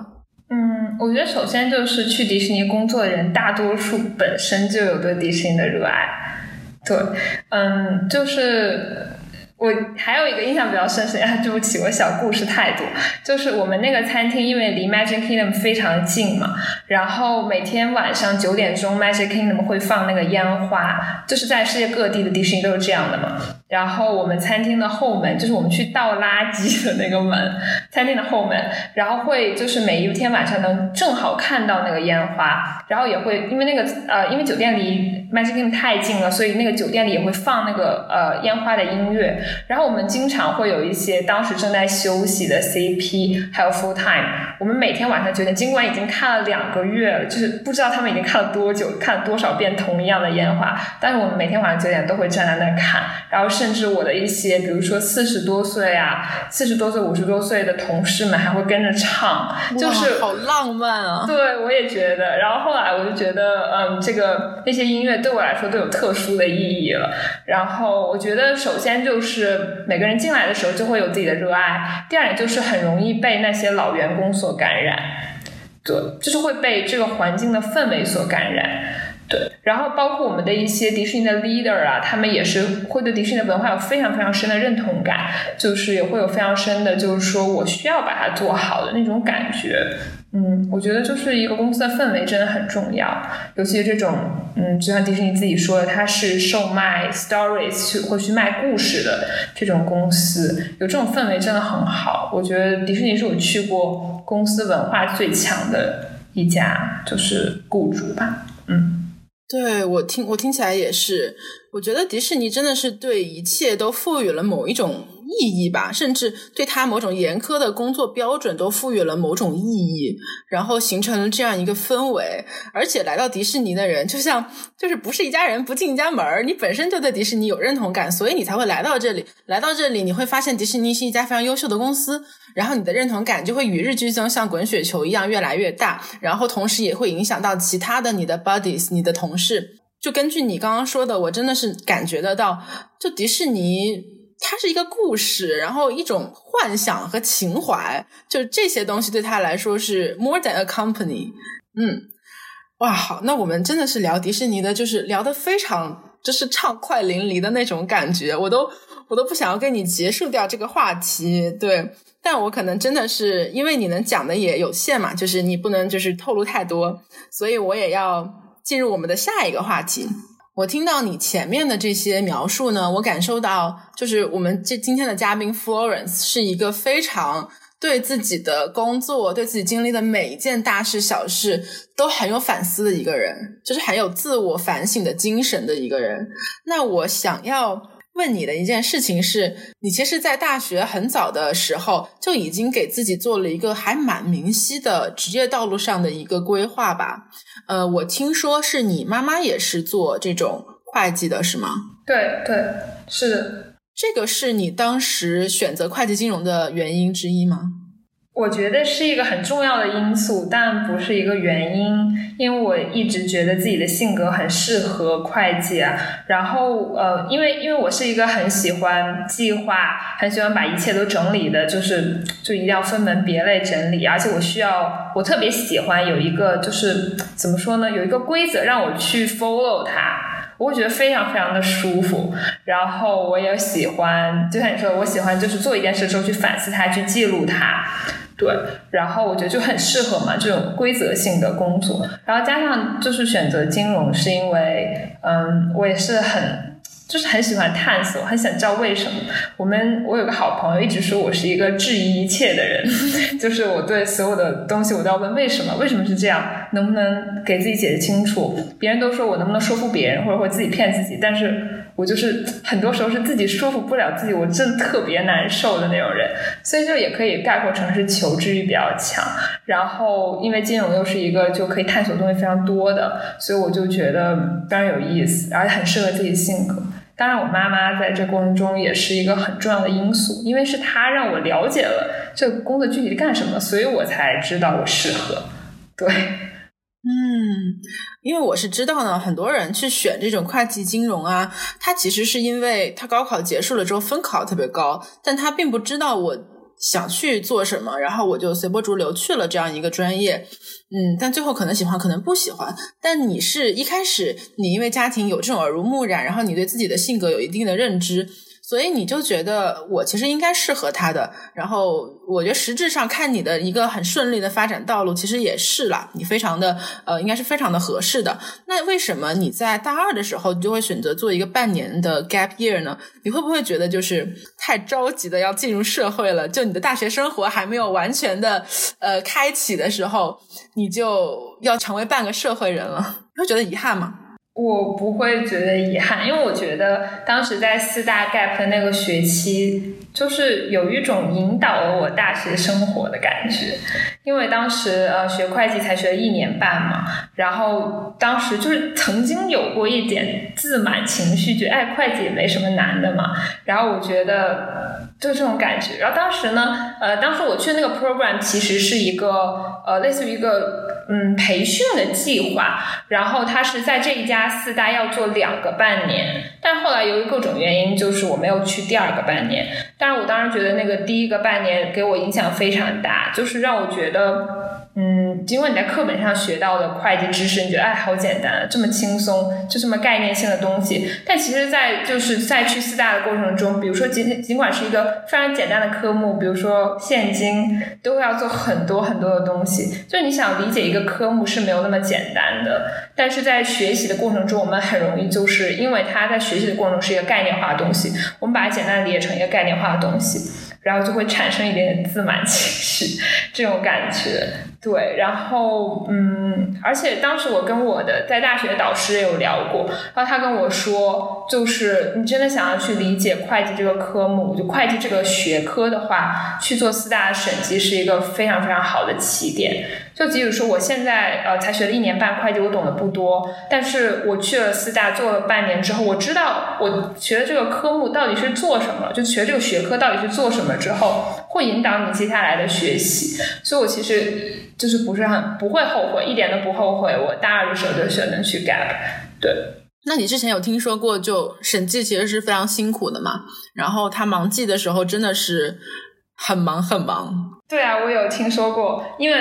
嗯，我觉得首先就是去迪士尼工作的人，大多数本身就有对迪士尼的热爱。对，嗯，就是。我还有一个印象比较深是，啊，对不起，我小故事太多。就是我们那个餐厅，因为离 Magic Kingdom 非常近嘛，然后每天晚上九点钟，Magic Kingdom 会放那个烟花，就是在世界各地的迪士尼都是这样的嘛。然后我们餐厅的后门，就是我们去倒垃圾的那个门，餐厅的后门，然后会就是每一天晚上能正好看到那个烟花，然后也会因为那个呃，因为酒店离 Magic Kingdom 太近了，所以那个酒店里也会放那个呃烟花的音乐。然后我们经常会有一些当时正在休息的 CP，还有 full time。我们每天晚上九点，尽管已经看了两个月了，就是不知道他们已经看了多久，看了多少遍同一样的烟花，但是我们每天晚上九点都会站在那看。然后甚至我的一些，比如说四十多岁啊、四十多岁、五十多岁的同事们还会跟着唱，就是好浪漫啊！对，我也觉得。然后后来我就觉得，嗯，这个那些音乐对我来说都有特殊的意义了。然后我觉得，首先就是。每个人进来的时候就会有自己的热爱。第二点就是很容易被那些老员工所感染，对，就是会被这个环境的氛围所感染，对。然后包括我们的一些迪士尼的 leader 啊，他们也是会对迪士尼的文化有非常非常深的认同感，就是也会有非常深的，就是说我需要把它做好的那种感觉。嗯，我觉得就是一个公司的氛围真的很重要，尤其是这种，嗯，就像迪士尼自己说的，它是售卖 stories 去或去卖故事的这种公司，有这种氛围真的很好。我觉得迪士尼是我去过公司文化最强的一家，就是雇主吧。嗯，对我听我听起来也是，我觉得迪士尼真的是对一切都赋予了某一种。意义吧，甚至对他某种严苛的工作标准都赋予了某种意义，然后形成了这样一个氛围。而且来到迪士尼的人，就像就是不是一家人不进一家门儿，你本身就对迪士尼有认同感，所以你才会来到这里。来到这里，你会发现迪士尼是一家非常优秀的公司，然后你的认同感就会与日俱增，像滚雪球一样越来越大。然后同时也会影响到其他的你的 buddies，你的同事。就根据你刚刚说的，我真的是感觉得到，就迪士尼。它是一个故事，然后一种幻想和情怀，就这些东西对他来说是 more than a company。嗯，哇，好，那我们真的是聊迪士尼的，就是聊得非常就是畅快淋漓的那种感觉，我都我都不想要跟你结束掉这个话题。对，但我可能真的是因为你能讲的也有限嘛，就是你不能就是透露太多，所以我也要进入我们的下一个话题。我听到你前面的这些描述呢，我感受到就是我们这今天的嘉宾 Florence 是一个非常对自己的工作、对自己经历的每一件大事小事都很有反思的一个人，就是很有自我反省的精神的一个人。那我想要。问你的一件事情是，你其实，在大学很早的时候就已经给自己做了一个还蛮明晰的职业道路上的一个规划吧？呃，我听说是你妈妈也是做这种会计的，是吗？对对，是的。这个是你当时选择会计金融的原因之一吗？我觉得是一个很重要的因素，但不是一个原因。因为我一直觉得自己的性格很适合会计啊。然后呃，因为因为我是一个很喜欢计划、很喜欢把一切都整理的，就是就一定要分门别类整理。而且我需要，我特别喜欢有一个就是怎么说呢？有一个规则让我去 follow 它，我会觉得非常非常的舒服。然后我也喜欢，就像你说，我喜欢就是做一件事之后去反思它，去记录它。对，然后我觉得就很适合嘛，这种规则性的工作。然后加上就是选择金融，是因为，嗯，我也是很，就是很喜欢探索，很想知道为什么。我们我有个好朋友一直说我是一个质疑一切的人，就是我对所有的东西我都要问为什么，为什么是这样，能不能给自己解释清楚？别人都说我能不能说服别人，或者会自己骗自己，但是我就是很多时候是自己说服不了自己，我真的特别难受的那种人。所以就也可以概括成是求知欲比较强。然后因为金融又是一个就可以探索东西非常多的，所以我就觉得非常有意思，而且很适合自己性格。当然，我妈妈在这过程中也是一个很重要的因素，因为是她让我了解了这个工作具体是干什么，所以我才知道我适合。对，嗯，因为我是知道呢，很多人去选这种会计金融啊，他其实是因为他高考结束了之后分考特别高，但他并不知道我想去做什么，然后我就随波逐流去了这样一个专业。嗯，但最后可能喜欢，可能不喜欢。但你是一开始，你因为家庭有这种耳濡目染，然后你对自己的性格有一定的认知。所以你就觉得我其实应该适合他的，然后我觉得实质上看你的一个很顺利的发展道路，其实也是啦，你非常的呃，应该是非常的合适的。那为什么你在大二的时候你就会选择做一个半年的 gap year 呢？你会不会觉得就是太着急的要进入社会了？就你的大学生活还没有完全的呃开启的时候，你就要成为半个社会人了？你会觉得遗憾吗？我不会觉得遗憾，因为我觉得当时在四大 gap 的那个学期，就是有一种引导了我大学生活的感觉。因为当时呃学会计才学了一年半嘛，然后当时就是曾经有过一点自满情绪，觉得哎会计也没什么难的嘛。然后我觉得就这种感觉。然后当时呢，呃，当时我去那个 program 其实是一个呃类似于一个。嗯，培训的计划，然后他是在这一家四大要做两个半年，但后来由于各种原因，就是我没有去第二个半年。但是我当时觉得那个第一个半年给我影响非常大，就是让我觉得。嗯，尽管你在课本上学到的会计知识，你觉得哎好简单，这么轻松，就这么概念性的东西，但其实，在就是在去四大的过程中，比如说尽尽管是一个非常简单的科目，比如说现金，都会要做很多很多的东西。就你想理解一个科目是没有那么简单的，但是在学习的过程中，我们很容易就是因为它在学习的过程中是一个概念化的东西，我们把它简单理解成一个概念化的东西。然后就会产生一点点自满情绪，这种感觉，对。然后，嗯，而且当时我跟我的在大学导师也有聊过，然后他跟我说，就是你真的想要去理解会计这个科目，就会计这个学科的话，去做四大审计是一个非常非常好的起点。就即使说我现在呃才学了一年半会计，我懂得不多，但是我去了四大做了半年之后，我知道我学的这个科目到底是做什么，就学这个学科到底是做什么之后，会引导你接下来的学习。所以我其实就是不是很不会后悔，一点都不后悔。我大二的时候就选择去 gap。对，那你之前有听说过，就审计其实是非常辛苦的嘛？然后他忙季的时候真的是很忙很忙。对啊，我有听说过，因为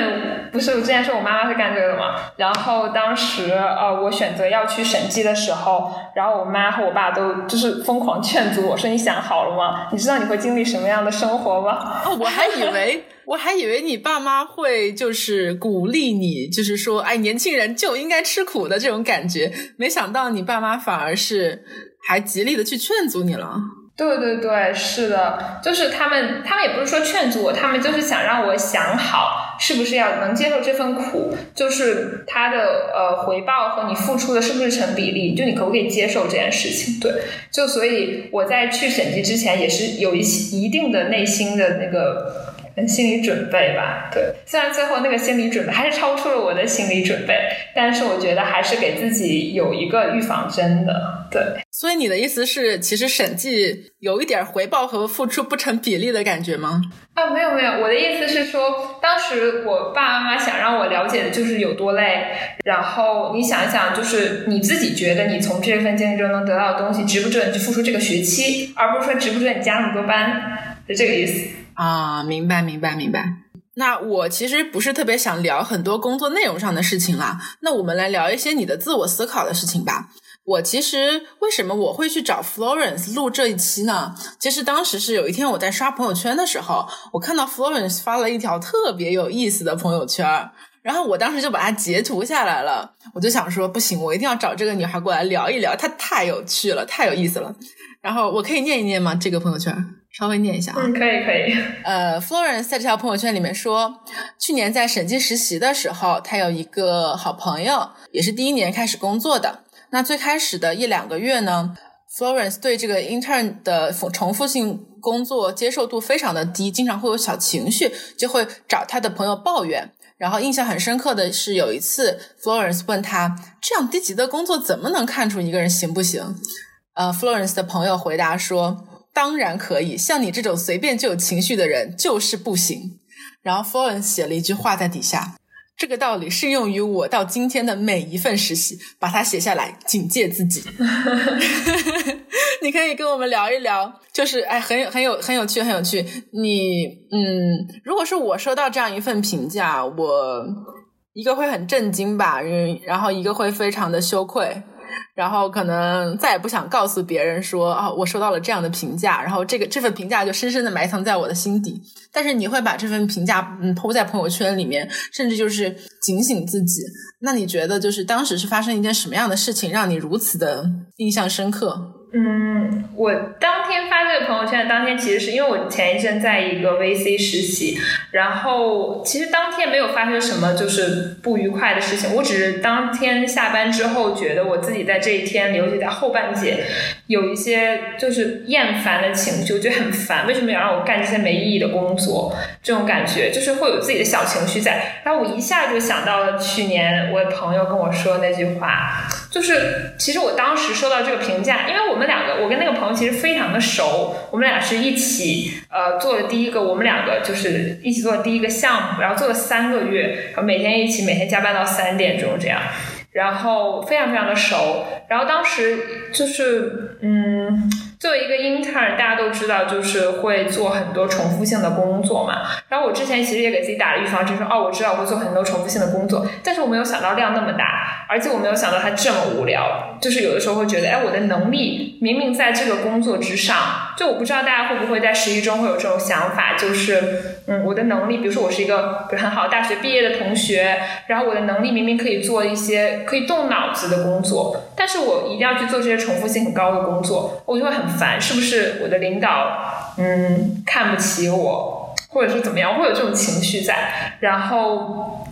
不是我之前说我妈妈是干这个的嘛，然后当时呃我选择要去审计的时候，然后我妈和我爸都就是疯狂劝阻我说你想好了吗？你知道你会经历什么样的生活吗？我还以为我还以为你爸妈会就是鼓励你，就是说哎年轻人就应该吃苦的这种感觉，没想到你爸妈反而是还极力的去劝阻你了。对对对，是的，就是他们，他们也不是说劝阻我，他们就是想让我想好，是不是要能接受这份苦，就是他的呃回报和你付出的是不是成比例，就你可不可以接受这件事情？对，就所以我在去审计之前也是有一些一定的内心的那个。心理准备吧，对，虽然最后那个心理准备还是超出了我的心理准备，但是我觉得还是给自己有一个预防针的，对。所以你的意思是，其实审计有一点回报和付出不成比例的感觉吗？啊，没有没有，我的意思是说，当时我爸爸妈妈想让我了解的就是有多累，然后你想一想，就是你自己觉得你从这份经历中能得到的东西，值不值得你去付出这个学期，而不是说值不值得你加那么多班，是这个意思。啊，明白明白明白。那我其实不是特别想聊很多工作内容上的事情啦。那我们来聊一些你的自我思考的事情吧。我其实为什么我会去找 Florence 录这一期呢？其实当时是有一天我在刷朋友圈的时候，我看到 Florence 发了一条特别有意思的朋友圈。然后我当时就把它截图下来了，我就想说不行，我一定要找这个女孩过来聊一聊，她太有趣了，太有意思了。然后我可以念一念吗？这个朋友圈，稍微念一下啊。嗯，可以可以。呃，Florence 在这条朋友圈里面说，去年在审计实习的时候，他有一个好朋友，也是第一年开始工作的。那最开始的一两个月呢，Florence 对这个 intern 的重复性工作接受度非常的低，经常会有小情绪，就会找他的朋友抱怨。然后印象很深刻的是，有一次 Florence 问他，这样低级的工作怎么能看出一个人行不行？呃，Florence 的朋友回答说，当然可以，像你这种随便就有情绪的人就是不行。然后 Florence 写了一句话在底下。这个道理适用于我到今天的每一份实习，把它写下来，警戒自己。你可以跟我们聊一聊，就是哎，很有很有很有趣，很有趣。你嗯，如果是我收到这样一份评价，我一个会很震惊吧，然后一个会非常的羞愧。然后可能再也不想告诉别人说啊，我收到了这样的评价，然后这个这份评价就深深的埋藏在我的心底。但是你会把这份评价嗯抛在朋友圈里面，甚至就是警醒自己。那你觉得就是当时是发生一件什么样的事情，让你如此的印象深刻？嗯，我当天发这个朋友圈的当天，其实是因为我前一阵在一个 VC 实习，然后其实当天没有发生什么就是不愉快的事情，我只是当天下班之后觉得我自己在这一天，尤其在后半截，有一些就是厌烦的情绪，我觉得很烦，为什么要让我干这些没意义的工作？这种感觉就是会有自己的小情绪在，然后我一下就想到了去年我朋友跟我说那句话。就是其实我当时收到这个评价，因为我们两个，我跟那个朋友其实非常的熟，我们俩是一起呃做的第一个，我们两个就是一起做的第一个项目，然后做了三个月，然后每天一起，每天加班到三点钟这样，然后非常非常的熟，然后当时就是嗯。作为一个 intern，大家都知道，就是会做很多重复性的工作嘛。然后我之前其实也给自己打了预防针，说哦，我知道我会做很多重复性的工作，但是我没有想到量那么大，而且我没有想到它这么无聊。就是有的时候会觉得，哎，我的能力明明在这个工作之上，就我不知道大家会不会在实习中会有这种想法，就是嗯，我的能力，比如说我是一个很好大学毕业的同学，然后我的能力明明可以做一些可以动脑子的工作，但是我一定要去做这些重复性很高的工作，我就会很。烦是不是我的领导嗯看不起我，或者是怎么样，会有这种情绪在。然后，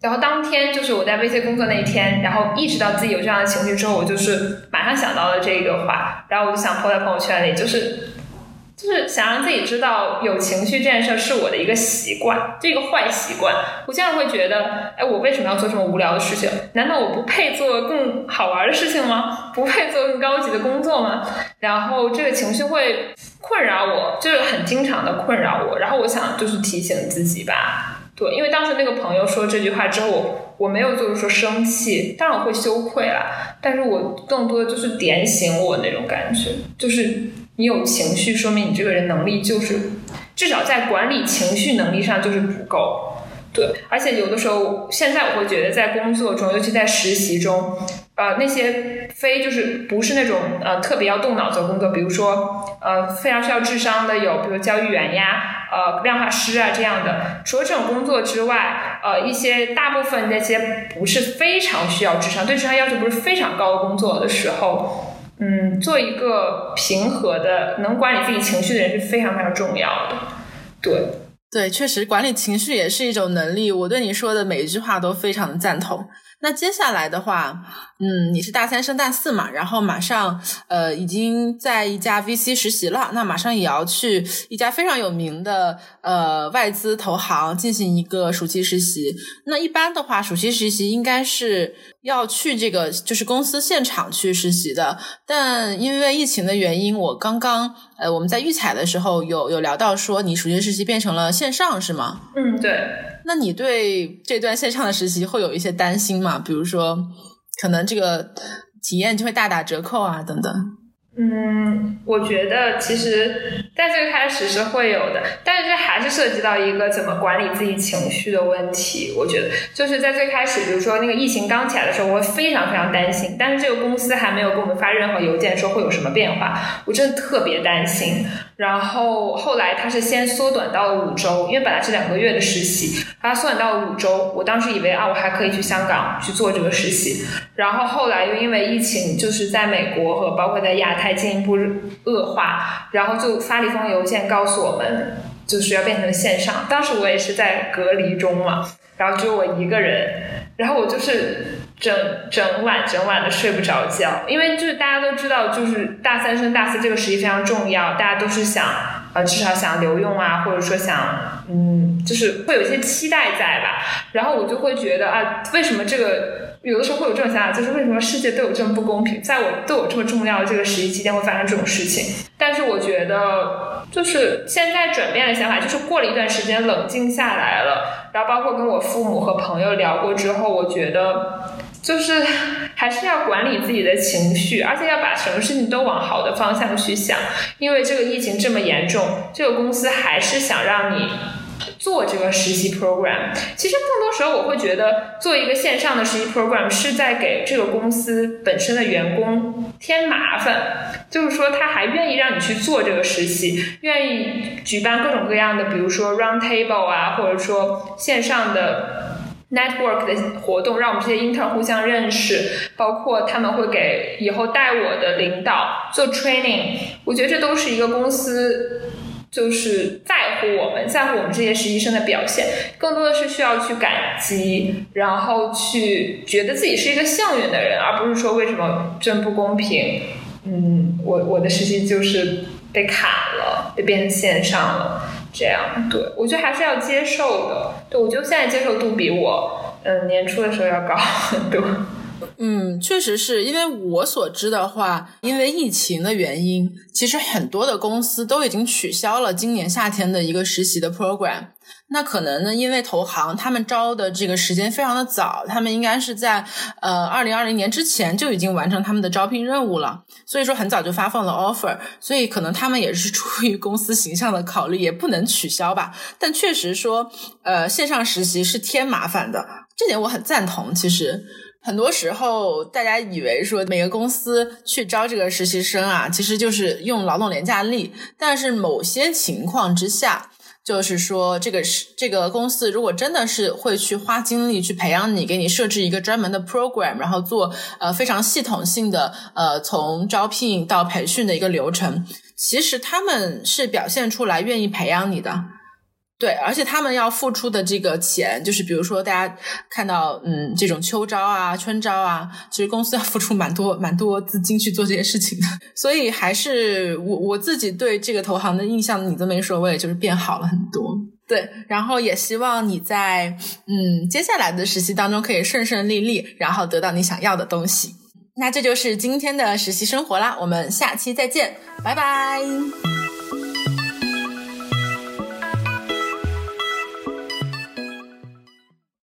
然后当天就是我在 VC 工作那一天，然后意识到自己有这样的情绪之后，我就是马上想到了这个话，然后我就想抛在朋友圈里，就是。就是想让自己知道有情绪这件事是我的一个习惯，这个坏习惯。我经常会觉得，哎，我为什么要做这么无聊的事情？难道我不配做更好玩的事情吗？不配做更高级的工作吗？然后这个情绪会困扰我，就是很经常的困扰我。然后我想就是提醒自己吧，对，因为当时那个朋友说这句话之后，我我没有就是说生气，当然我会羞愧啦，但是我更多的就是点醒我那种感觉，就是。你有情绪，说明你这个人能力就是，至少在管理情绪能力上就是不够。对，而且有的时候，现在我会觉得在工作中，尤其在实习中，呃，那些非就是不是那种呃特别要动脑子的工作，比如说呃非常需要智商的，有比如教育员呀，呃量化师啊这样的。除了这种工作之外，呃一些大部分那些不是非常需要智商，对智商要求不是非常高的工作的时候。嗯，做一个平和的、能管理自己情绪的人是非常非常重要的。对，对，确实管理情绪也是一种能力。我对你说的每一句话都非常的赞同。那接下来的话，嗯，你是大三升大四嘛，然后马上呃已经在一家 VC 实习了，那马上也要去一家非常有名的呃外资投行进行一个暑期实习。那一般的话，暑期实习应该是要去这个就是公司现场去实习的，但因为疫情的原因，我刚刚呃我们在预采的时候有有聊到说，你暑期实习变成了线上是吗？嗯，对。那你对这段线上的实习会有一些担心吗？比如说，可能这个体验就会大打折扣啊，等等。嗯，我觉得其实在最开始是会有的，但是这还是涉及到一个怎么管理自己情绪的问题。我觉得就是在最开始，比如说那个疫情刚起来的时候，我会非常非常担心。但是这个公司还没有给我们发任何邮件说会有什么变化，我真的特别担心。然后后来他是先缩短到了五周，因为本来是两个月的实习，他缩短到了五周。我当时以为啊，我还可以去香港去做这个实习。然后后来又因为疫情，就是在美国和包括在亚太进一步恶化，然后就发了一封邮件告诉我们，就是要变成线上。当时我也是在隔离中嘛，然后只有我一个人，然后我就是。整整晚整晚的睡不着觉，因为就是大家都知道，就是大三升大四这个时期非常重要，大家都是想呃至少想留用啊，或者说想嗯，就是会有一些期待在吧。然后我就会觉得啊，为什么这个有的时候会有这种想法，就是为什么世界对我这么不公平，在我对我这么重要的这个实习期间会发生这种事情？但是我觉得就是现在转变的想法，就是过了一段时间冷静下来了，然后包括跟我父母和朋友聊过之后，我觉得。就是还是要管理自己的情绪，而且要把什么事情都往好的方向去想。因为这个疫情这么严重，这个公司还是想让你做这个实习 program。其实更多时候，我会觉得做一个线上的实习 program 是在给这个公司本身的员工添麻烦。就是说，他还愿意让你去做这个实习，愿意举办各种各样的，比如说 round table 啊，或者说线上的。Network 的活动，让我们这些 intern 互相认识，包括他们会给以后带我的领导做 training。我觉得这都是一个公司就是在乎我们，在乎我们这些实习生的表现，更多的是需要去感激，然后去觉得自己是一个幸运的人，而不是说为什么真不公平。嗯，我我的实习就是被砍了，被变成线上了。这样，对我觉得还是要接受的。对我觉得现在接受度比我嗯年初的时候要高 很多。嗯，确实是因为我所知的话，因为疫情的原因，其实很多的公司都已经取消了今年夏天的一个实习的 program。那可能呢，因为投行他们招的这个时间非常的早，他们应该是在呃二零二零年之前就已经完成他们的招聘任务了，所以说很早就发放了 offer，所以可能他们也是出于公司形象的考虑，也不能取消吧。但确实说，呃，线上实习是添麻烦的，这点我很赞同。其实很多时候大家以为说每个公司去招这个实习生啊，其实就是用劳动廉价力，但是某些情况之下。就是说，这个是这个公司，如果真的是会去花精力去培养你，给你设置一个专门的 program，然后做呃非常系统性的呃从招聘到培训的一个流程，其实他们是表现出来愿意培养你的。对，而且他们要付出的这个钱，就是比如说大家看到，嗯，这种秋招啊、春招啊，其实公司要付出蛮多、蛮多资金去做这些事情的。所以还是我我自己对这个投行的印象，你这么一说，我也就是变好了很多。对，然后也希望你在嗯接下来的实习当中可以顺顺利利，然后得到你想要的东西。那这就是今天的实习生活啦，我们下期再见，拜拜。